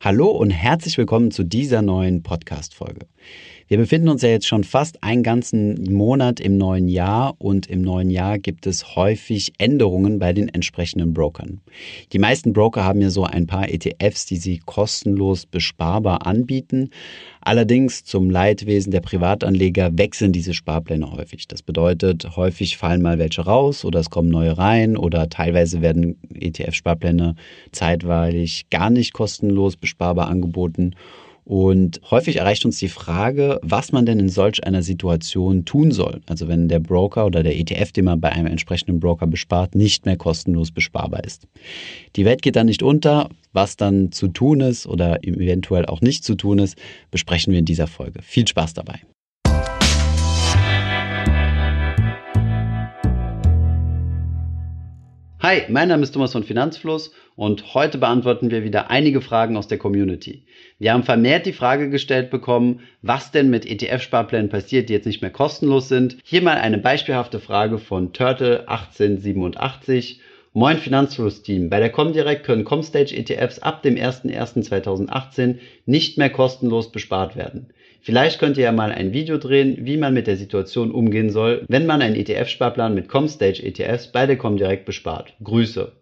Hallo und herzlich willkommen zu dieser neuen Podcast-Folge. Wir befinden uns ja jetzt schon fast einen ganzen Monat im neuen Jahr und im neuen Jahr gibt es häufig Änderungen bei den entsprechenden Brokern. Die meisten Broker haben ja so ein paar ETFs, die sie kostenlos besparbar anbieten. Allerdings zum Leidwesen der Privatanleger wechseln diese Sparpläne häufig. Das bedeutet, häufig fallen mal welche raus oder es kommen neue rein oder teilweise werden ETF-Sparpläne zeitweilig gar nicht kostenlos besparbar angeboten. Und häufig erreicht uns die Frage, was man denn in solch einer Situation tun soll. Also wenn der Broker oder der ETF, den man bei einem entsprechenden Broker bespart, nicht mehr kostenlos besparbar ist. Die Welt geht dann nicht unter. Was dann zu tun ist oder eventuell auch nicht zu tun ist, besprechen wir in dieser Folge. Viel Spaß dabei. Hi, mein Name ist Thomas von Finanzfluss und heute beantworten wir wieder einige Fragen aus der Community. Wir haben vermehrt die Frage gestellt bekommen, was denn mit ETF-Sparplänen passiert, die jetzt nicht mehr kostenlos sind. Hier mal eine beispielhafte Frage von Turtle1887. Moin Finanzfluss-Team. Bei der Comdirect können Comstage ETFs ab dem 01.01.2018 nicht mehr kostenlos bespart werden. Vielleicht könnt ihr ja mal ein Video drehen, wie man mit der Situation umgehen soll, wenn man einen ETF-Sparplan mit Comstage ETFs bei der Comdirect bespart. Grüße.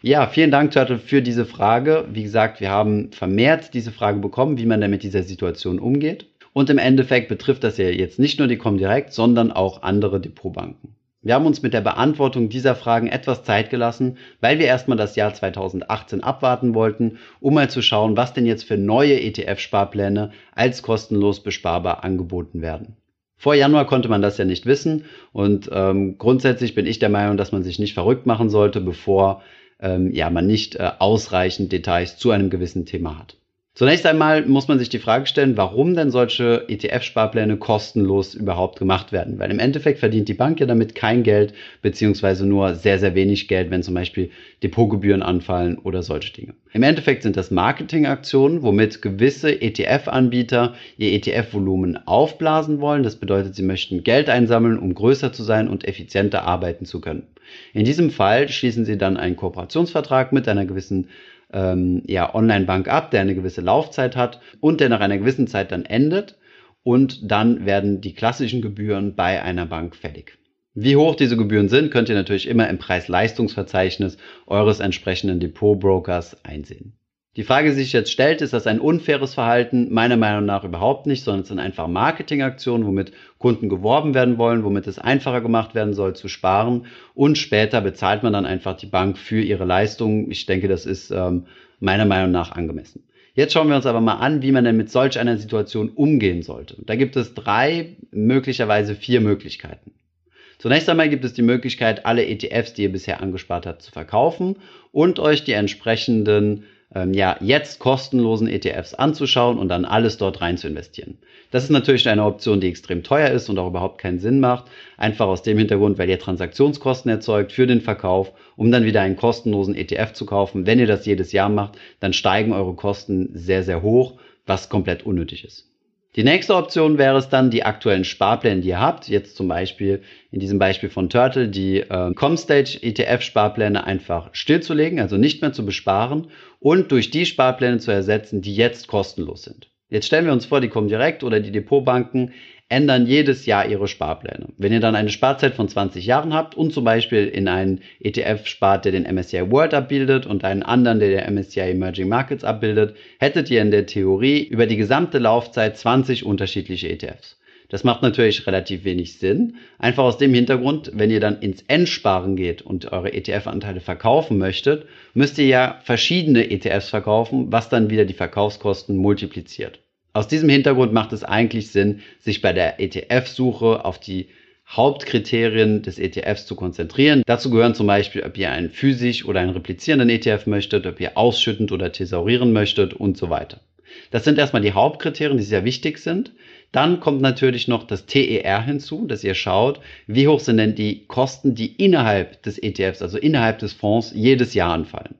Ja, vielen Dank, Turtle, für diese Frage. Wie gesagt, wir haben vermehrt diese Frage bekommen, wie man denn mit dieser Situation umgeht. Und im Endeffekt betrifft das ja jetzt nicht nur die Comdirect, sondern auch andere Depotbanken. Wir haben uns mit der Beantwortung dieser Fragen etwas Zeit gelassen, weil wir erstmal das Jahr 2018 abwarten wollten, um mal zu schauen, was denn jetzt für neue ETF-Sparpläne als kostenlos besparbar angeboten werden. Vor Januar konnte man das ja nicht wissen und ähm, grundsätzlich bin ich der Meinung, dass man sich nicht verrückt machen sollte, bevor ähm, ja, man nicht äh, ausreichend Details zu einem gewissen Thema hat. Zunächst einmal muss man sich die Frage stellen, warum denn solche ETF-Sparpläne kostenlos überhaupt gemacht werden. Weil im Endeffekt verdient die Bank ja damit kein Geld, beziehungsweise nur sehr, sehr wenig Geld, wenn zum Beispiel Depotgebühren anfallen oder solche Dinge. Im Endeffekt sind das Marketingaktionen, womit gewisse ETF-Anbieter ihr ETF-Volumen aufblasen wollen. Das bedeutet, sie möchten Geld einsammeln, um größer zu sein und effizienter arbeiten zu können. In diesem Fall schließen sie dann einen Kooperationsvertrag mit einer gewissen ähm, ja, Online-Bank ab, der eine gewisse Laufzeit hat und der nach einer gewissen Zeit dann endet und dann werden die klassischen Gebühren bei einer Bank fällig. Wie hoch diese Gebühren sind, könnt ihr natürlich immer im Preis-Leistungsverzeichnis eures entsprechenden Depotbrokers einsehen. Die Frage, die sich jetzt stellt, ist das ein unfaires Verhalten? Meiner Meinung nach überhaupt nicht, sondern es sind einfach Marketingaktionen, womit Kunden geworben werden wollen, womit es einfacher gemacht werden soll zu sparen und später bezahlt man dann einfach die Bank für ihre Leistungen. Ich denke, das ist ähm, meiner Meinung nach angemessen. Jetzt schauen wir uns aber mal an, wie man denn mit solch einer Situation umgehen sollte. Da gibt es drei, möglicherweise vier Möglichkeiten. Zunächst einmal gibt es die Möglichkeit, alle ETFs, die ihr bisher angespart habt, zu verkaufen und euch die entsprechenden ähm, ja, jetzt kostenlosen ETFs anzuschauen und dann alles dort rein zu investieren. Das ist natürlich eine Option, die extrem teuer ist und auch überhaupt keinen Sinn macht. Einfach aus dem Hintergrund, weil ihr Transaktionskosten erzeugt für den Verkauf, um dann wieder einen kostenlosen ETF zu kaufen. Wenn ihr das jedes Jahr macht, dann steigen eure Kosten sehr, sehr hoch, was komplett unnötig ist. Die nächste Option wäre es dann, die aktuellen Sparpläne, die ihr habt, jetzt zum Beispiel in diesem Beispiel von Turtle, die äh, Comstage ETF-Sparpläne einfach stillzulegen, also nicht mehr zu besparen und durch die Sparpläne zu ersetzen, die jetzt kostenlos sind. Jetzt stellen wir uns vor, die kommen direkt oder die Depotbanken ändern jedes Jahr ihre Sparpläne. Wenn ihr dann eine Sparzeit von 20 Jahren habt und zum Beispiel in einen ETF spart, der den MSCI World abbildet und einen anderen, der der MSCI Emerging Markets abbildet, hättet ihr in der Theorie über die gesamte Laufzeit 20 unterschiedliche ETFs. Das macht natürlich relativ wenig Sinn. Einfach aus dem Hintergrund, wenn ihr dann ins Endsparen geht und eure ETF-Anteile verkaufen möchtet, müsst ihr ja verschiedene ETFs verkaufen, was dann wieder die Verkaufskosten multipliziert. Aus diesem Hintergrund macht es eigentlich Sinn, sich bei der ETF-Suche auf die Hauptkriterien des ETFs zu konzentrieren. Dazu gehören zum Beispiel, ob ihr einen physisch oder einen replizierenden ETF möchtet, ob ihr ausschüttend oder thesaurieren möchtet und so weiter. Das sind erstmal die Hauptkriterien, die sehr wichtig sind. Dann kommt natürlich noch das TER hinzu, dass ihr schaut, wie hoch sind denn die Kosten, die innerhalb des ETFs, also innerhalb des Fonds, jedes Jahr anfallen.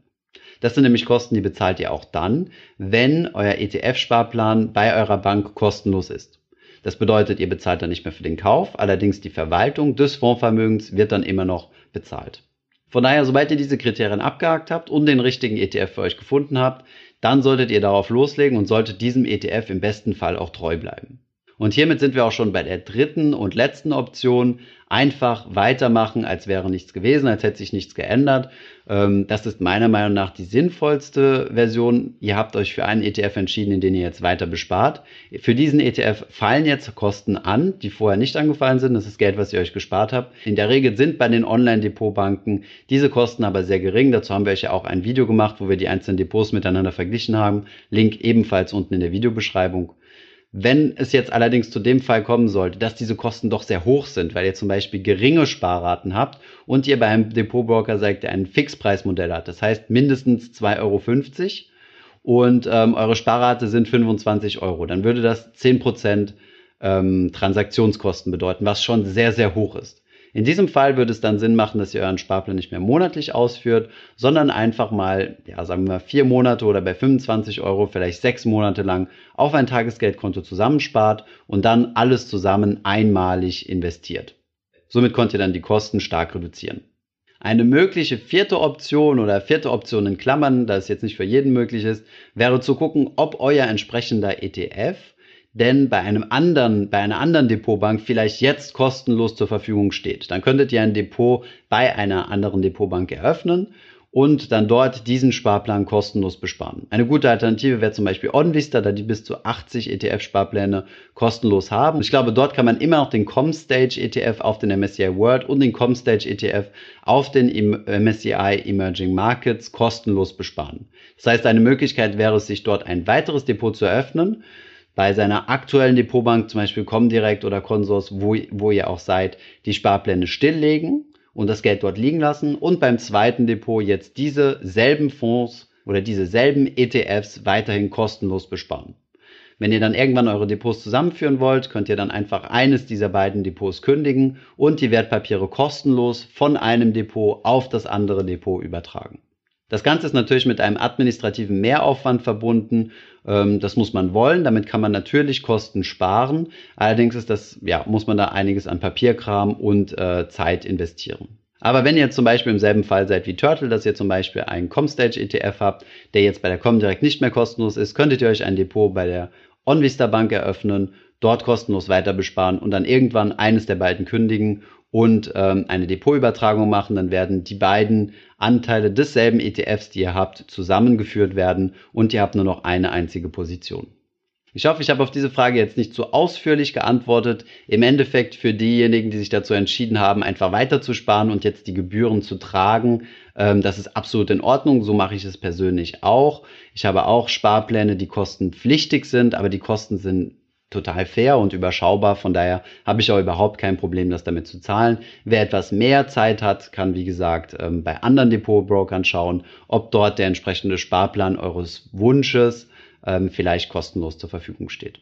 Das sind nämlich Kosten, die bezahlt ihr auch dann, wenn euer ETF-Sparplan bei eurer Bank kostenlos ist. Das bedeutet, ihr bezahlt dann nicht mehr für den Kauf, allerdings die Verwaltung des Fondsvermögens wird dann immer noch bezahlt. Von daher, sobald ihr diese Kriterien abgehakt habt und den richtigen ETF für euch gefunden habt, dann solltet ihr darauf loslegen und solltet diesem ETF im besten Fall auch treu bleiben. Und hiermit sind wir auch schon bei der dritten und letzten Option. Einfach weitermachen, als wäre nichts gewesen, als hätte sich nichts geändert. Ähm, das ist meiner Meinung nach die sinnvollste Version. Ihr habt euch für einen ETF entschieden, in den ihr jetzt weiter bespart. Für diesen ETF fallen jetzt Kosten an, die vorher nicht angefallen sind. Das ist Geld, was ihr euch gespart habt. In der Regel sind bei den Online-Depotbanken diese Kosten aber sehr gering. Dazu haben wir euch ja auch ein Video gemacht, wo wir die einzelnen Depots miteinander verglichen haben. Link ebenfalls unten in der Videobeschreibung. Wenn es jetzt allerdings zu dem Fall kommen sollte, dass diese Kosten doch sehr hoch sind, weil ihr zum Beispiel geringe Sparraten habt und ihr bei einem Depotbroker seid, der ein Fixpreismodell hat, das heißt mindestens 2,50 Euro und ähm, eure Sparrate sind 25 Euro, dann würde das 10% ähm, Transaktionskosten bedeuten, was schon sehr, sehr hoch ist. In diesem Fall würde es dann Sinn machen, dass ihr euren Sparplan nicht mehr monatlich ausführt, sondern einfach mal, ja, sagen wir mal vier Monate oder bei 25 Euro vielleicht sechs Monate lang auf ein Tagesgeldkonto zusammenspart und dann alles zusammen einmalig investiert. Somit könnt ihr dann die Kosten stark reduzieren. Eine mögliche vierte Option oder vierte Option in Klammern, da es jetzt nicht für jeden möglich ist, wäre zu gucken, ob euer entsprechender ETF denn bei einem anderen, bei einer anderen Depotbank vielleicht jetzt kostenlos zur Verfügung steht. Dann könntet ihr ein Depot bei einer anderen Depotbank eröffnen und dann dort diesen Sparplan kostenlos besparen. Eine gute Alternative wäre zum Beispiel OnVista, da die bis zu 80 ETF-Sparpläne kostenlos haben. Ich glaube, dort kann man immer noch den ComStage ETF auf den MSCI World und den ComStage ETF auf den MSCI Emerging Markets kostenlos besparen. Das heißt, eine Möglichkeit wäre es, sich dort ein weiteres Depot zu eröffnen bei seiner aktuellen Depotbank, zum Beispiel Comdirect oder Consors, wo, wo ihr auch seid, die Sparpläne stilllegen und das Geld dort liegen lassen und beim zweiten Depot jetzt diese selben Fonds oder diese selben ETFs weiterhin kostenlos besparen. Wenn ihr dann irgendwann eure Depots zusammenführen wollt, könnt ihr dann einfach eines dieser beiden Depots kündigen und die Wertpapiere kostenlos von einem Depot auf das andere Depot übertragen. Das Ganze ist natürlich mit einem administrativen Mehraufwand verbunden. Ähm, das muss man wollen. Damit kann man natürlich Kosten sparen. Allerdings ist das, ja, muss man da einiges an Papierkram und äh, Zeit investieren. Aber wenn ihr zum Beispiel im selben Fall seid wie Turtle, dass ihr zum Beispiel einen Comstage ETF habt, der jetzt bei der Comdirect nicht mehr kostenlos ist, könntet ihr euch ein Depot bei der OnVista Bank eröffnen, dort kostenlos weiter besparen und dann irgendwann eines der beiden kündigen und ähm, eine Depotübertragung machen, dann werden die beiden Anteile desselben ETFs, die ihr habt, zusammengeführt werden und ihr habt nur noch eine einzige Position. Ich hoffe, ich habe auf diese Frage jetzt nicht so ausführlich geantwortet. Im Endeffekt für diejenigen, die sich dazu entschieden haben, einfach weiterzusparen und jetzt die Gebühren zu tragen, ähm, das ist absolut in Ordnung. So mache ich es persönlich auch. Ich habe auch Sparpläne, die kostenpflichtig sind, aber die Kosten sind total fair und überschaubar. Von daher habe ich auch überhaupt kein Problem, das damit zu zahlen. Wer etwas mehr Zeit hat, kann wie gesagt ähm, bei anderen Depotbrokern schauen, ob dort der entsprechende Sparplan eures Wunsches ähm, vielleicht kostenlos zur Verfügung steht.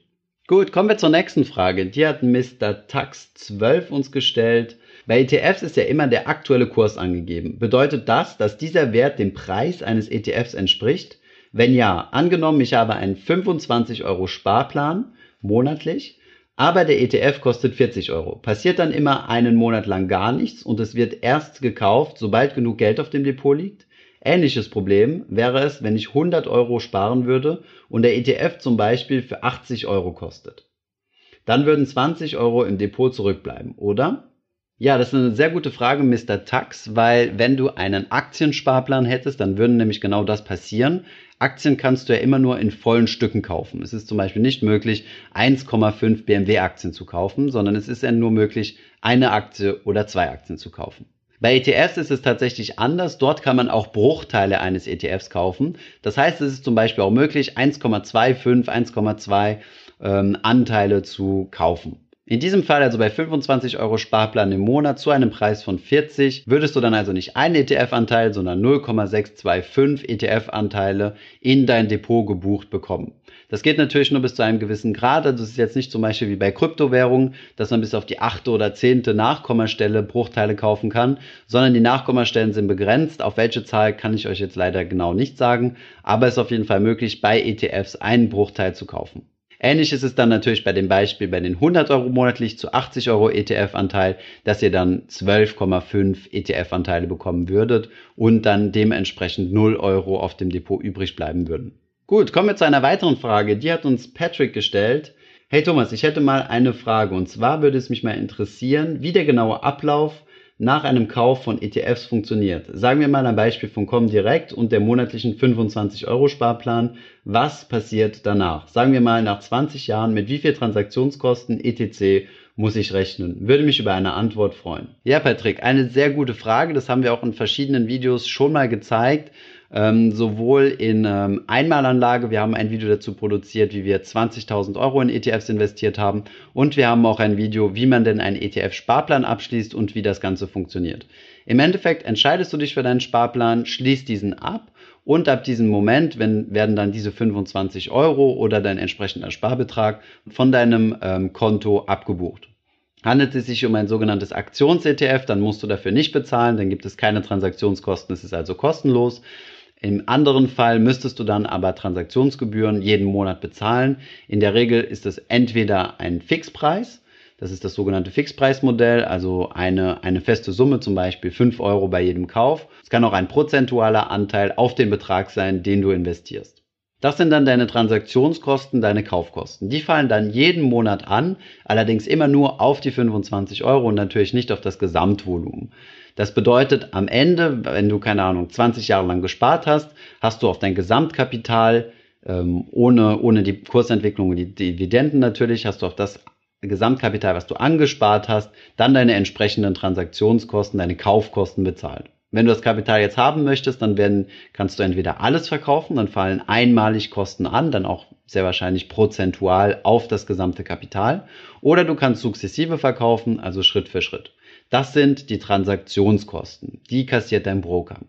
Gut, kommen wir zur nächsten Frage. Die hat Mr. Tax12 uns gestellt. Bei ETFs ist ja immer der aktuelle Kurs angegeben. Bedeutet das, dass dieser Wert dem Preis eines ETFs entspricht? Wenn ja, angenommen, ich habe einen 25 Euro Sparplan monatlich. Aber der ETF kostet 40 Euro. Passiert dann immer einen Monat lang gar nichts und es wird erst gekauft, sobald genug Geld auf dem Depot liegt. Ähnliches Problem wäre es, wenn ich 100 Euro sparen würde und der ETF zum Beispiel für 80 Euro kostet. Dann würden 20 Euro im Depot zurückbleiben, oder? Ja, das ist eine sehr gute Frage, Mr. Tax, weil wenn du einen Aktiensparplan hättest, dann würde nämlich genau das passieren. Aktien kannst du ja immer nur in vollen Stücken kaufen. Es ist zum Beispiel nicht möglich, 1,5 BMW-Aktien zu kaufen, sondern es ist ja nur möglich, eine Aktie oder zwei Aktien zu kaufen. Bei ETFs ist es tatsächlich anders. Dort kann man auch Bruchteile eines ETFs kaufen. Das heißt, es ist zum Beispiel auch möglich, 1,25, 1,2 ähm, Anteile zu kaufen. In diesem Fall also bei 25 Euro Sparplan im Monat zu einem Preis von 40 würdest du dann also nicht einen ETF-Anteil, sondern 0,625 ETF-Anteile in dein Depot gebucht bekommen. Das geht natürlich nur bis zu einem gewissen Grad. Also es ist jetzt nicht zum Beispiel wie bei Kryptowährungen, dass man bis auf die achte oder zehnte Nachkommastelle Bruchteile kaufen kann, sondern die Nachkommastellen sind begrenzt. Auf welche Zahl kann ich euch jetzt leider genau nicht sagen, aber es ist auf jeden Fall möglich, bei ETFs einen Bruchteil zu kaufen. Ähnlich ist es dann natürlich bei dem Beispiel bei den 100 Euro monatlich zu 80 Euro ETF-Anteil, dass ihr dann 12,5 ETF-Anteile bekommen würdet und dann dementsprechend 0 Euro auf dem Depot übrig bleiben würden. Gut, kommen wir zu einer weiteren Frage. Die hat uns Patrick gestellt. Hey Thomas, ich hätte mal eine Frage und zwar würde es mich mal interessieren, wie der genaue Ablauf nach einem Kauf von ETFs funktioniert. Sagen wir mal ein Beispiel von Comdirect und der monatlichen 25 Euro Sparplan. Was passiert danach? Sagen wir mal nach 20 Jahren, mit wie viel Transaktionskosten etc. muss ich rechnen? Würde mich über eine Antwort freuen. Ja, Patrick, eine sehr gute Frage. Das haben wir auch in verschiedenen Videos schon mal gezeigt ähm, sowohl in ähm, Einmalanlage, wir haben ein Video dazu produziert, wie wir 20.000 Euro in ETFs investiert haben und wir haben auch ein Video, wie man denn einen ETF-Sparplan abschließt und wie das Ganze funktioniert. Im Endeffekt entscheidest du dich für deinen Sparplan, schließt diesen ab und ab diesem Moment wenn, werden dann diese 25 Euro oder dein entsprechender Sparbetrag von deinem ähm, Konto abgebucht. Handelt es sich um ein sogenanntes Aktions-ETF, dann musst du dafür nicht bezahlen, dann gibt es keine Transaktionskosten, es ist also kostenlos. Im anderen Fall müsstest du dann aber Transaktionsgebühren jeden Monat bezahlen. In der Regel ist es entweder ein Fixpreis, das ist das sogenannte Fixpreismodell, also eine, eine feste Summe, zum Beispiel 5 Euro bei jedem Kauf. Es kann auch ein prozentualer Anteil auf den Betrag sein, den du investierst. Das sind dann deine Transaktionskosten, deine Kaufkosten. Die fallen dann jeden Monat an, allerdings immer nur auf die 25 Euro und natürlich nicht auf das Gesamtvolumen. Das bedeutet, am Ende, wenn du, keine Ahnung, 20 Jahre lang gespart hast, hast du auf dein Gesamtkapital, ähm, ohne, ohne die Kursentwicklung und die Dividenden natürlich, hast du auf das Gesamtkapital, was du angespart hast, dann deine entsprechenden Transaktionskosten, deine Kaufkosten bezahlt. Wenn du das Kapital jetzt haben möchtest, dann werden, kannst du entweder alles verkaufen, dann fallen einmalig Kosten an, dann auch sehr wahrscheinlich prozentual auf das gesamte Kapital, oder du kannst sukzessive verkaufen, also Schritt für Schritt. Das sind die Transaktionskosten. Die kassiert dein Broker.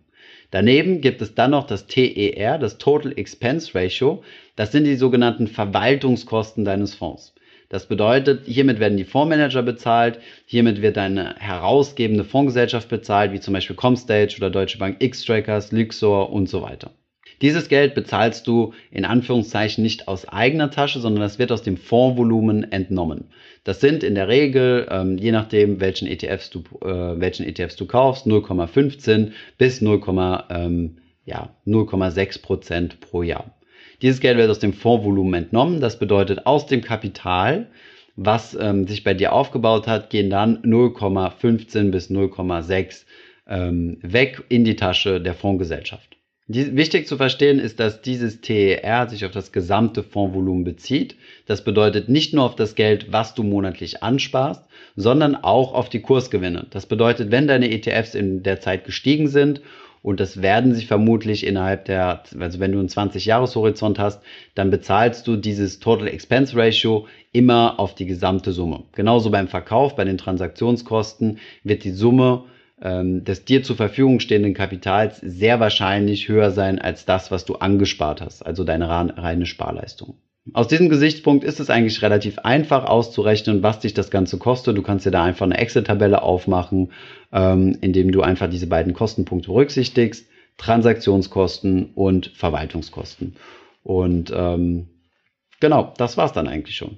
Daneben gibt es dann noch das TER, das Total Expense Ratio. Das sind die sogenannten Verwaltungskosten deines Fonds. Das bedeutet, hiermit werden die Fondsmanager bezahlt, hiermit wird eine herausgebende Fondsgesellschaft bezahlt, wie zum Beispiel Comstage oder Deutsche Bank X-Trackers, Luxor und so weiter. Dieses Geld bezahlst du in Anführungszeichen nicht aus eigener Tasche, sondern das wird aus dem Fondsvolumen entnommen. Das sind in der Regel, ähm, je nachdem, welchen ETFs du, äh, welchen ETFs du kaufst, 0,15 bis 0, ähm, ja, 0,6 Prozent pro Jahr. Dieses Geld wird aus dem Fondsvolumen entnommen. Das bedeutet, aus dem Kapital, was ähm, sich bei dir aufgebaut hat, gehen dann 0,15 bis 0,6 ähm, weg in die Tasche der Fondsgesellschaft. Die, wichtig zu verstehen ist, dass dieses TER sich auf das gesamte Fondsvolumen bezieht. Das bedeutet nicht nur auf das Geld, was du monatlich ansparst, sondern auch auf die Kursgewinne. Das bedeutet, wenn deine ETFs in der Zeit gestiegen sind und das werden sie vermutlich innerhalb der, also wenn du einen 20-Jahres-Horizont hast, dann bezahlst du dieses Total Expense Ratio immer auf die gesamte Summe. Genauso beim Verkauf, bei den Transaktionskosten wird die Summe ähm, des dir zur Verfügung stehenden Kapitals sehr wahrscheinlich höher sein als das, was du angespart hast, also deine reine Sparleistung. Aus diesem Gesichtspunkt ist es eigentlich relativ einfach auszurechnen, was dich das Ganze kostet. Du kannst dir da einfach eine Excel-Tabelle aufmachen, ähm, indem du einfach diese beiden Kostenpunkte berücksichtigst. Transaktionskosten und Verwaltungskosten. Und ähm, genau, das war's dann eigentlich schon.